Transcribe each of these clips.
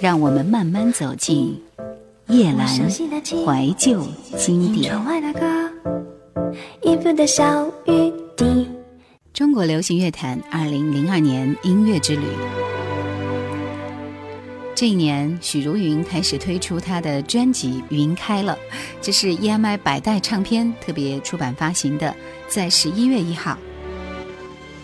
让我们慢慢走进夜阑怀旧经典。中国流行乐坛二零零二年音乐之旅。这一年，许茹芸开始推出她的专辑《云开了》，这是 EMI 百代唱片特别出版发行的，在十一月一号。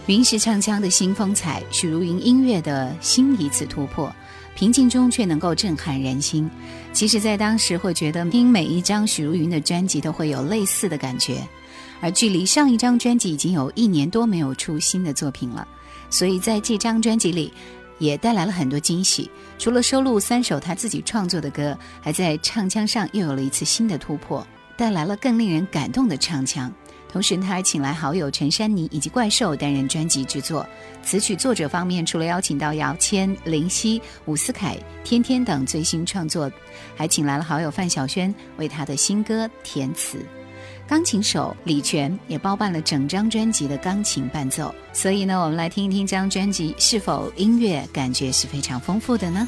云石唱腔的新风采，许茹芸音乐的新一次突破，平静中却能够震撼人心。其实，在当时会觉得听每一张许茹芸的专辑都会有类似的感觉，而距离上一张专辑已经有一年多没有出新的作品了，所以在这张专辑里。也带来了很多惊喜。除了收录三首他自己创作的歌，还在唱腔上又有了一次新的突破，带来了更令人感动的唱腔。同时，他还请来好友陈珊妮以及怪兽担任专辑制作。词曲作者方面，除了邀请到姚谦、林夕、伍思凯、天天等最新创作，还请来了好友范晓萱为他的新歌填词。钢琴手李泉也包办了整张专辑的钢琴伴奏，所以呢，我们来听一听这张专辑是否音乐感觉是非常丰富的呢？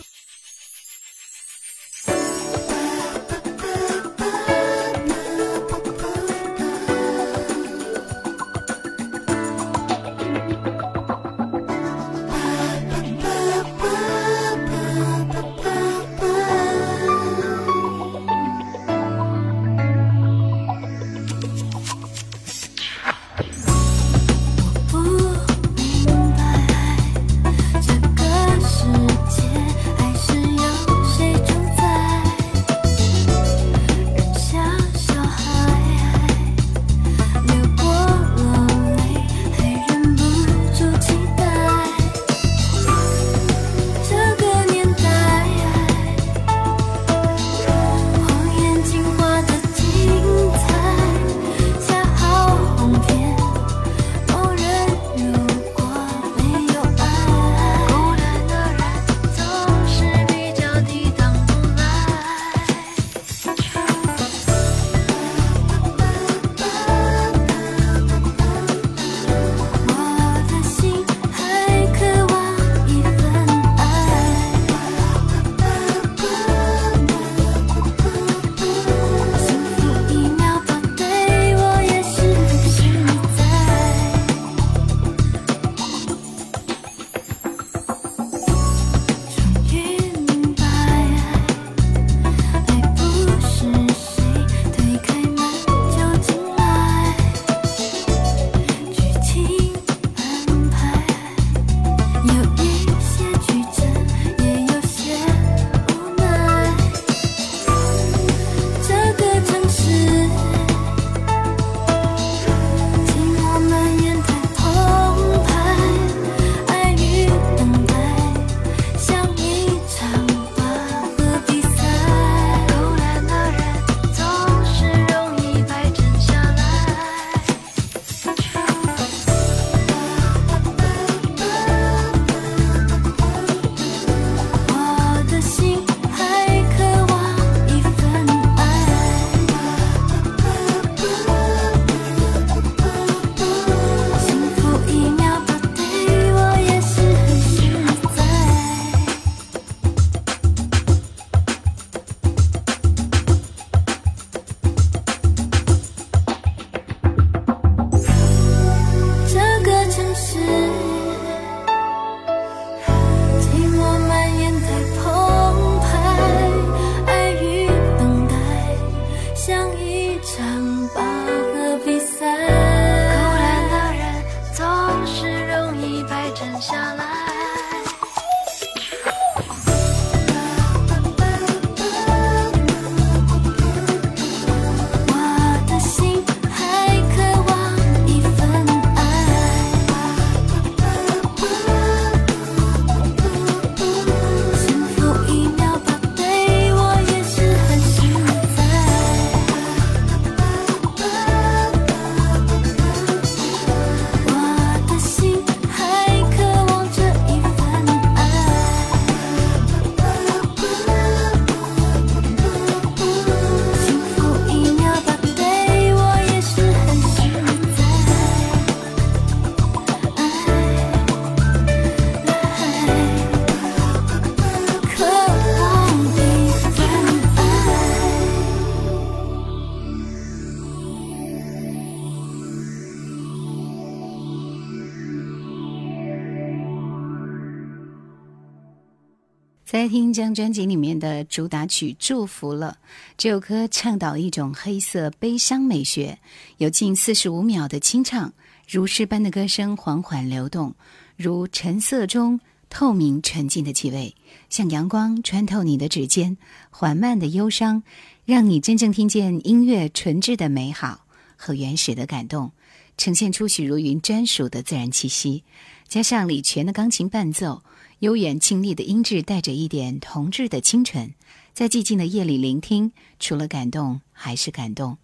听这张专辑里面的主打曲《祝福了》这首歌，倡导一种黑色悲伤美学，有近四十五秒的清唱，如诗般的歌声缓缓流动，如橙色中透明纯净的气味，像阳光穿透你的指尖，缓慢的忧伤，让你真正听见音乐纯质的美好和原始的感动，呈现出许茹芸专属的自然气息，加上李泉的钢琴伴奏。悠远清丽的音质，带着一点童稚的清纯，在寂静的夜里聆听，除了感动还是感动。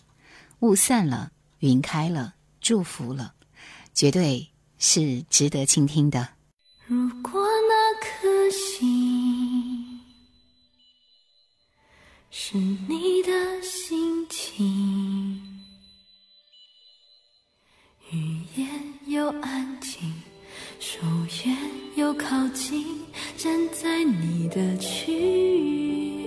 雾散了，云开了，祝福了，绝对是值得倾听的。如果那颗心是你的心情，语言又安静。疏远又靠近，站在你的区域，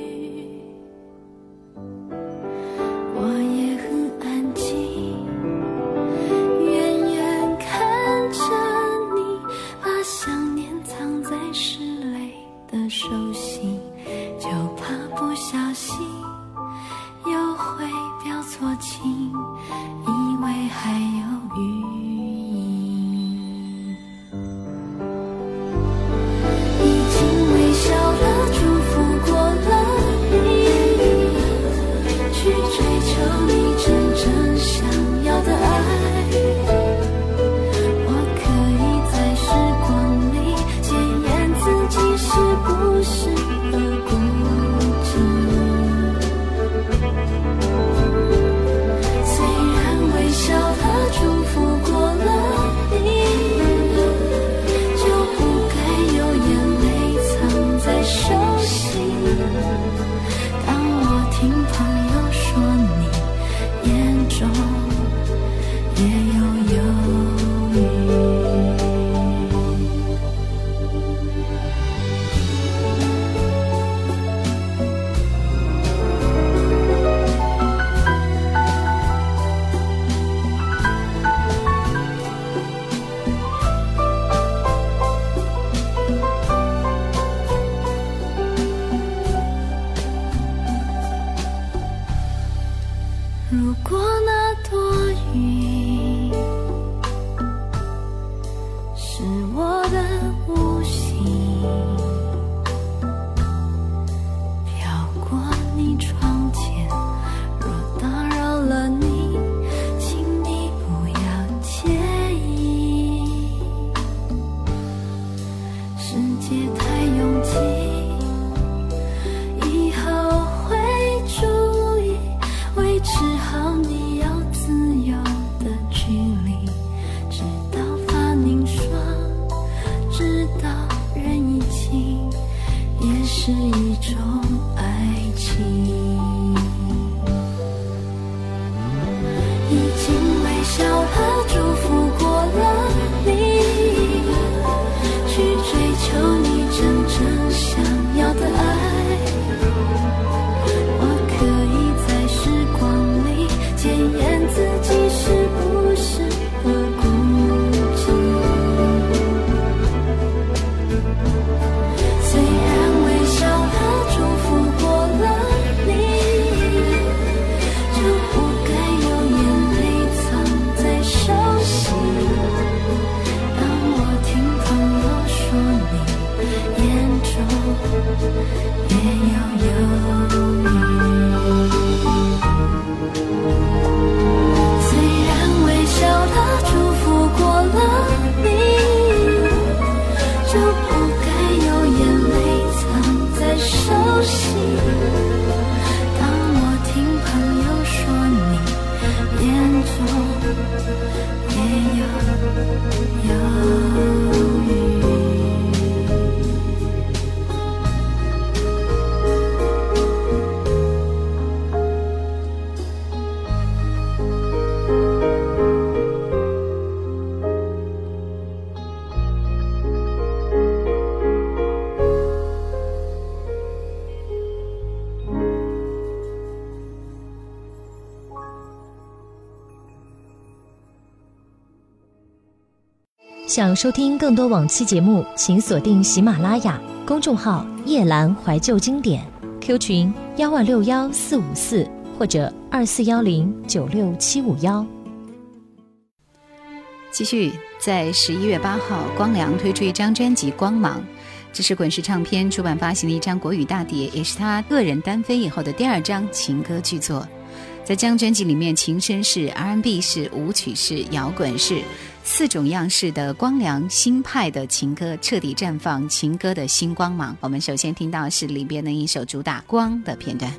想收听更多往期节目，请锁定喜马拉雅。公众号“夜阑怀旧经典 ”，Q 群幺万六幺四五四或者二四幺零九六七五幺。继续，在十一月八号，光良推出一张专辑《光芒》，这是滚石唱片出版发行的一张国语大碟，也是他个人单飞以后的第二张情歌巨作。在这张专辑里面，情深是 R&B 是舞曲是摇滚是四种样式的光良新派的情歌，彻底绽放情歌的新光芒。我们首先听到是里边的一首主打《光》的片段。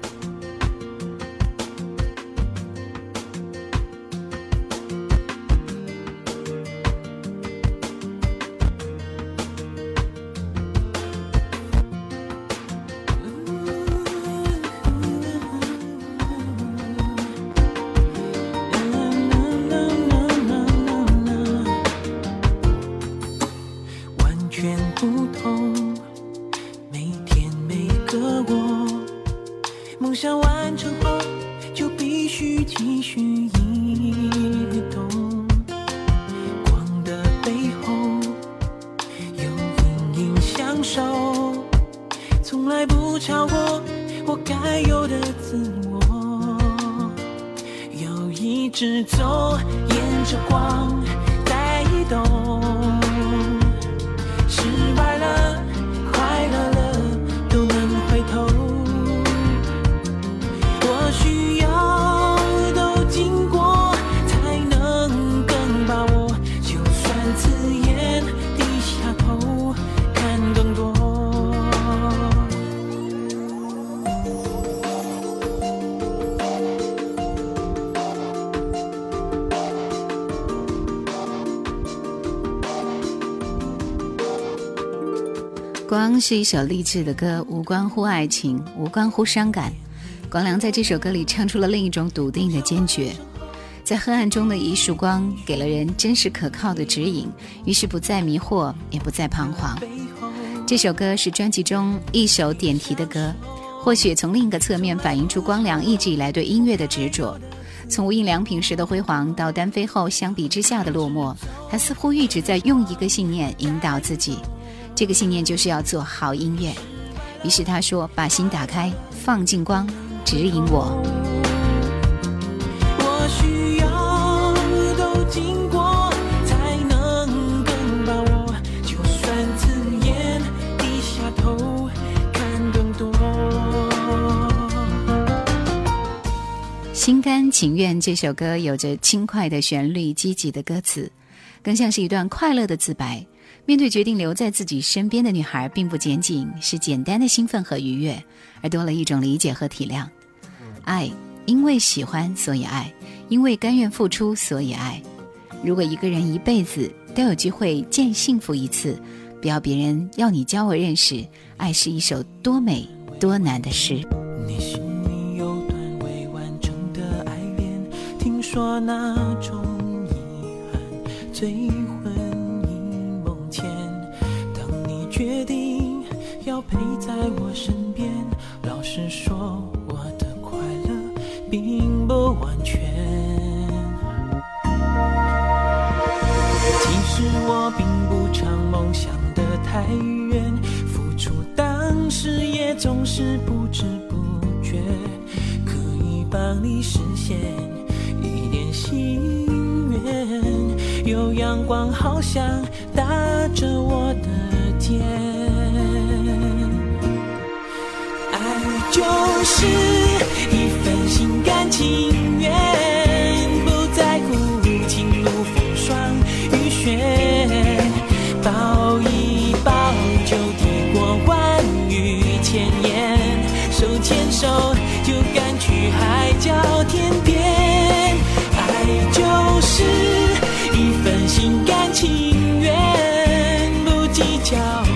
是一首励志的歌，无关乎爱情，无关乎伤感。光良在这首歌里唱出了另一种笃定的坚决，在黑暗中的一束光，给了人真实可靠的指引，于是不再迷惑，也不再彷徨。这首歌是专辑中一首点题的歌，或许从另一个侧面反映出光良一直以来对音乐的执着。从无印良品时的辉煌到单飞后相比之下的落寞，他似乎一直在用一个信念引导自己。这个信念就是要做好音乐，于是他说：“把心打开，放进光，指引我。”我需要都经过，才能更把握。就算刺眼，低下头看更多。心甘情愿这首歌有着轻快的旋律、积极的歌词，更像是一段快乐的自白。面对决定留在自己身边的女孩，并不仅仅是简单的兴奋和愉悦，而多了一种理解和体谅。爱，因为喜欢所以爱，因为甘愿付出所以爱。如果一个人一辈子都有机会见幸福一次，不要别人要你教我认识，爱是一首多美多难的诗。你心里有段未完成的爱恋，听说那种遗憾最。决定要陪在我身边。老实说，我的快乐并不完全。其实我并不常梦想的太远，付出当时也总是不知不觉，可以帮你实现一点心愿。有阳光，好像打着我的。爱就是一份心甘情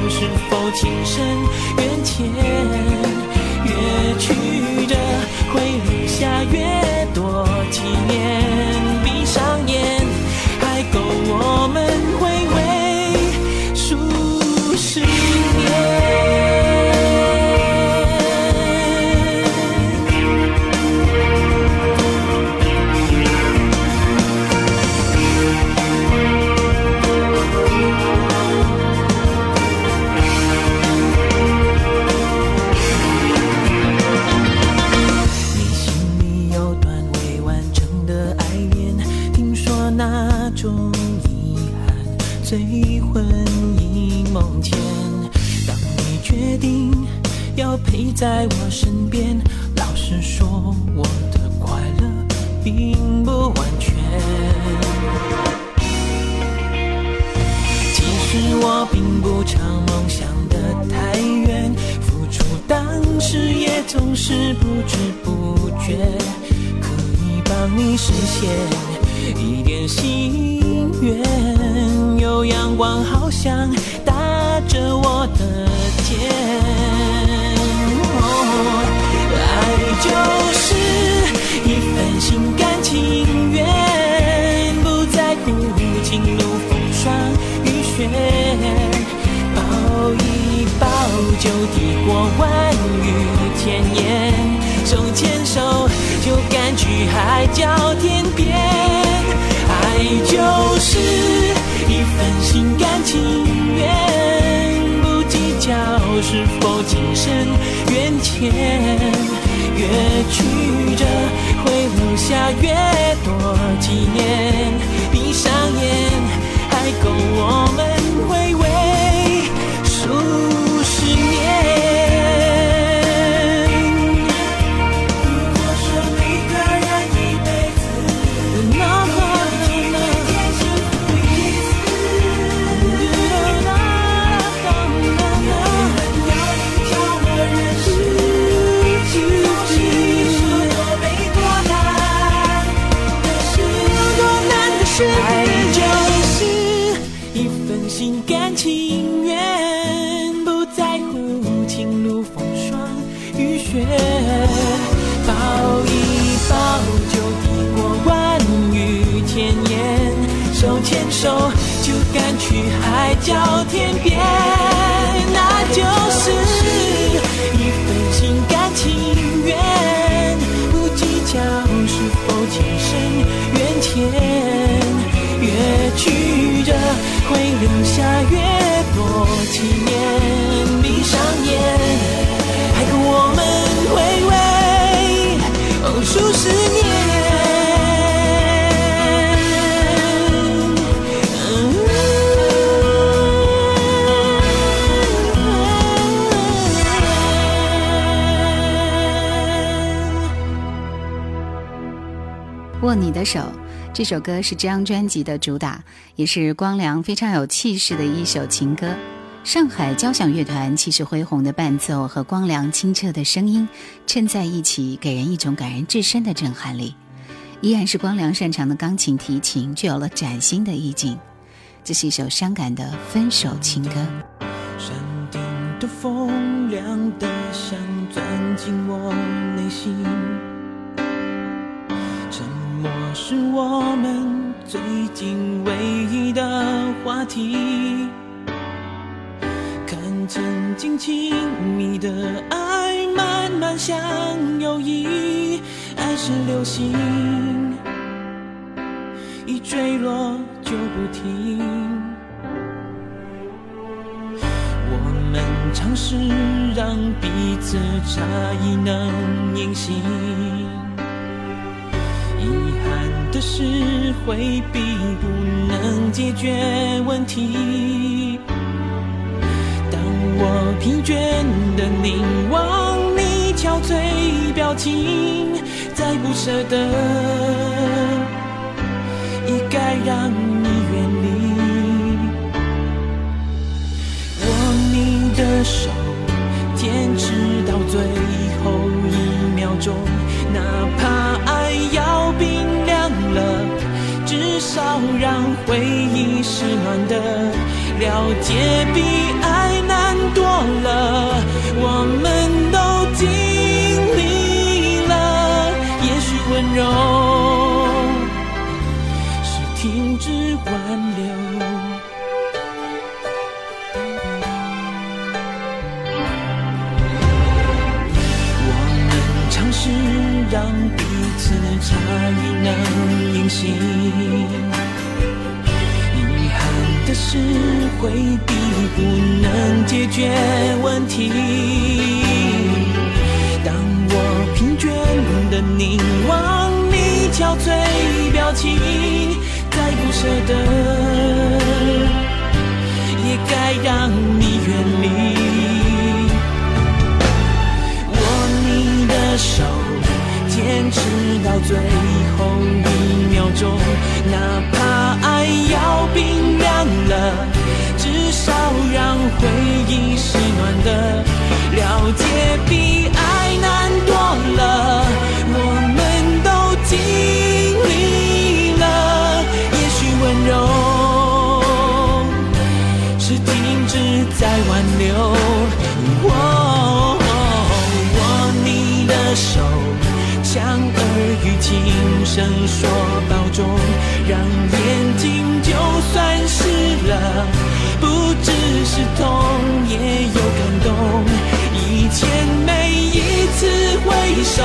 是否情深缘浅越曲折会留下越多纪念。闭上眼还够我们在我身边。老实说，我的快乐并不完全。其实我并不常梦想的太远，付出当时也总是不知不觉，可以帮你实现一点心愿。有阳光，好像打着我的肩。爱就是一份心甘情愿，不在乎情路风霜雨雪，抱一抱就抵过万语千言，手牵手就敢去海角天边。爱就是一份心甘情愿，是否情深缘浅。越曲折会留下越多纪念，闭上眼还够我的手，这首歌是这张专辑的主打，也是光良非常有气势的一首情歌。上海交响乐团气势恢宏的伴奏和光良清澈的声音衬在一起，给人一种感人至深的震撼力。依然是光良擅长的钢琴提琴，具有了崭新的意境。这是一首伤感的分手情歌。的风我内心，默是我们最近唯一的话题。看曾经亲密的爱，慢慢像友谊，爱是流星，一坠落就不停。我们尝试让彼此差异能隐形，遗憾的是回避不能解决问题。当我疲倦的凝望你憔悴表情，再不舍得，也该让你远离。握你的手，坚持到最后一秒钟，哪怕要冰凉了，至少让回忆是暖的。了解比爱难多了，我们差异能隐形，遗憾的是回避不能解决问题。当我疲倦的凝望你憔悴表情，再不舍得，到最后一秒钟，哪怕爱要冰凉了，至少让回忆是暖的，了解彼岸。声说保重，让眼睛就算湿了，不只是痛，也有感动。以前每一次挥手，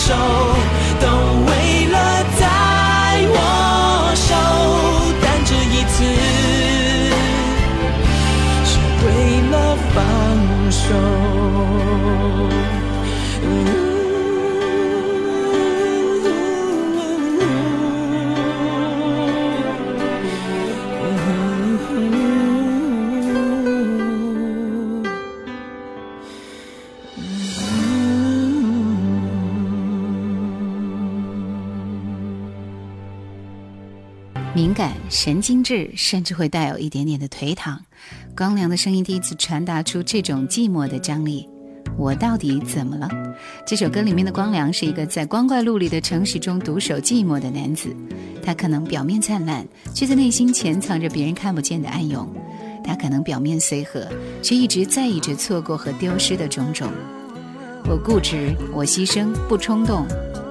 手，神经质，甚至会带有一点点的颓唐。光良的声音第一次传达出这种寂寞的张力。我到底怎么了？这首歌里面的光良是一个在光怪陆离的城市中独守寂寞的男子。他可能表面灿烂，却在内心潜藏着别人看不见的暗涌。他可能表面随和，却一直在意着错过和丢失的种种。我固执，我牺牲，不冲动，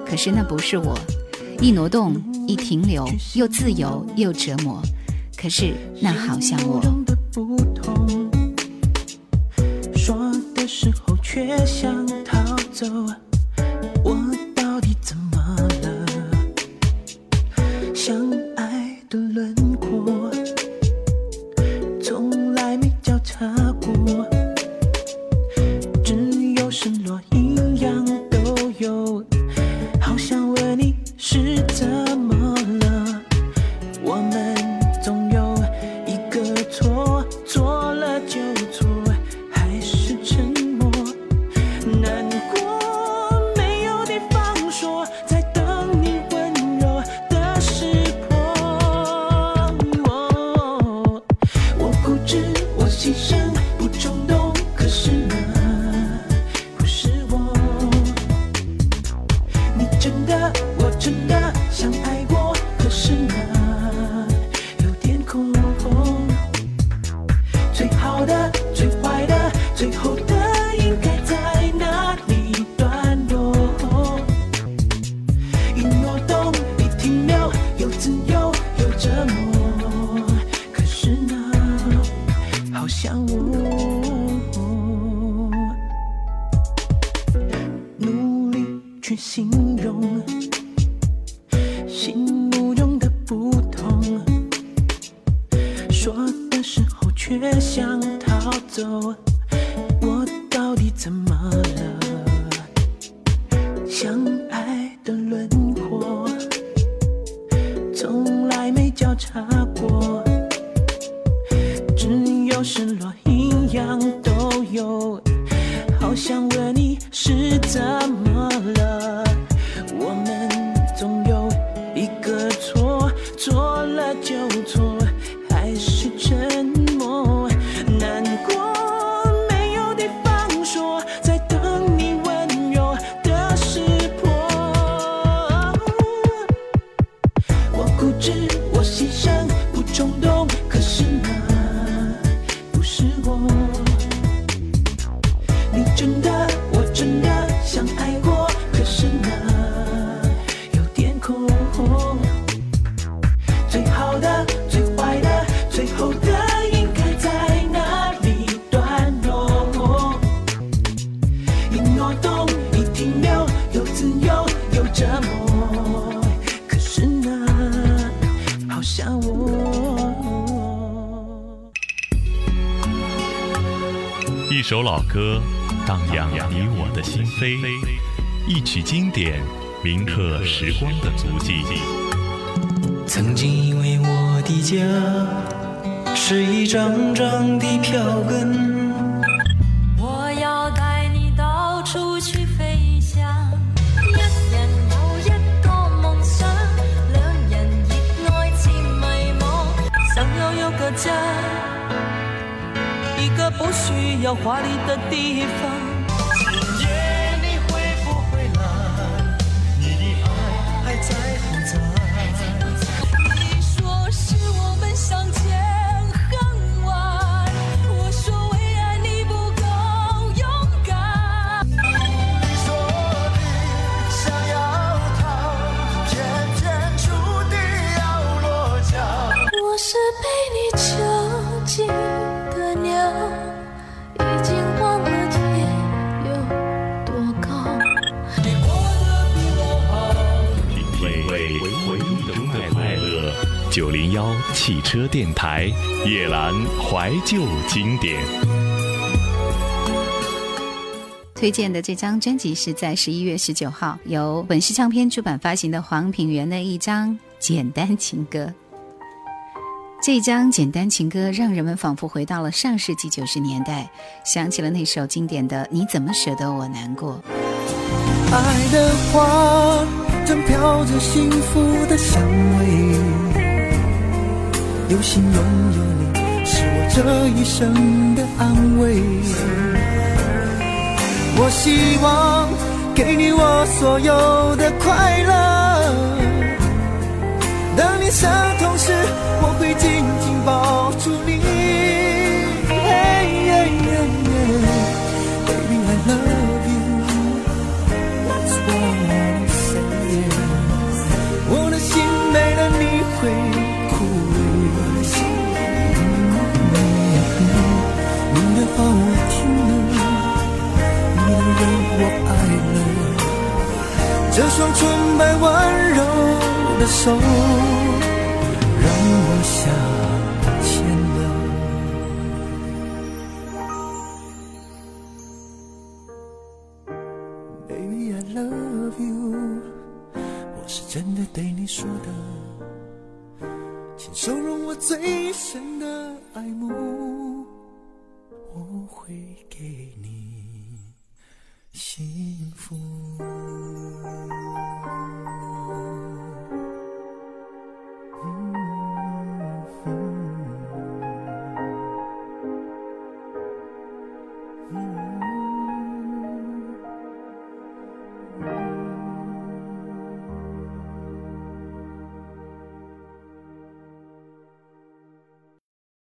可是那不是我。一挪动，一停留，又自由又折磨。可是那好像我。说的时候却想逃走，我到底怎么了？相爱的轮逃歌，荡漾你我的心扉；一曲经典，铭刻时光的足迹。曾经以为我的家是一张张的票根，我要带你到处去飞翔。一人有一个梦想，两人热爱渐迷惘。想要有个家，一个不需要华丽的地方。汽车电台夜阑怀旧经典。推荐的这张专辑是在十一月十九号由本市唱片出版发行的黄品源的一张《简单情歌》。这张简单情歌》让人们仿佛回到了上世纪九十年代，想起了那首经典的《你怎么舍得我难过》。爱的花正飘着幸福的香味，有幸拥有你是我这一生的安慰。我希望给你我所有的快乐。当你伤痛时，我会记这双纯白温柔的手，让我想。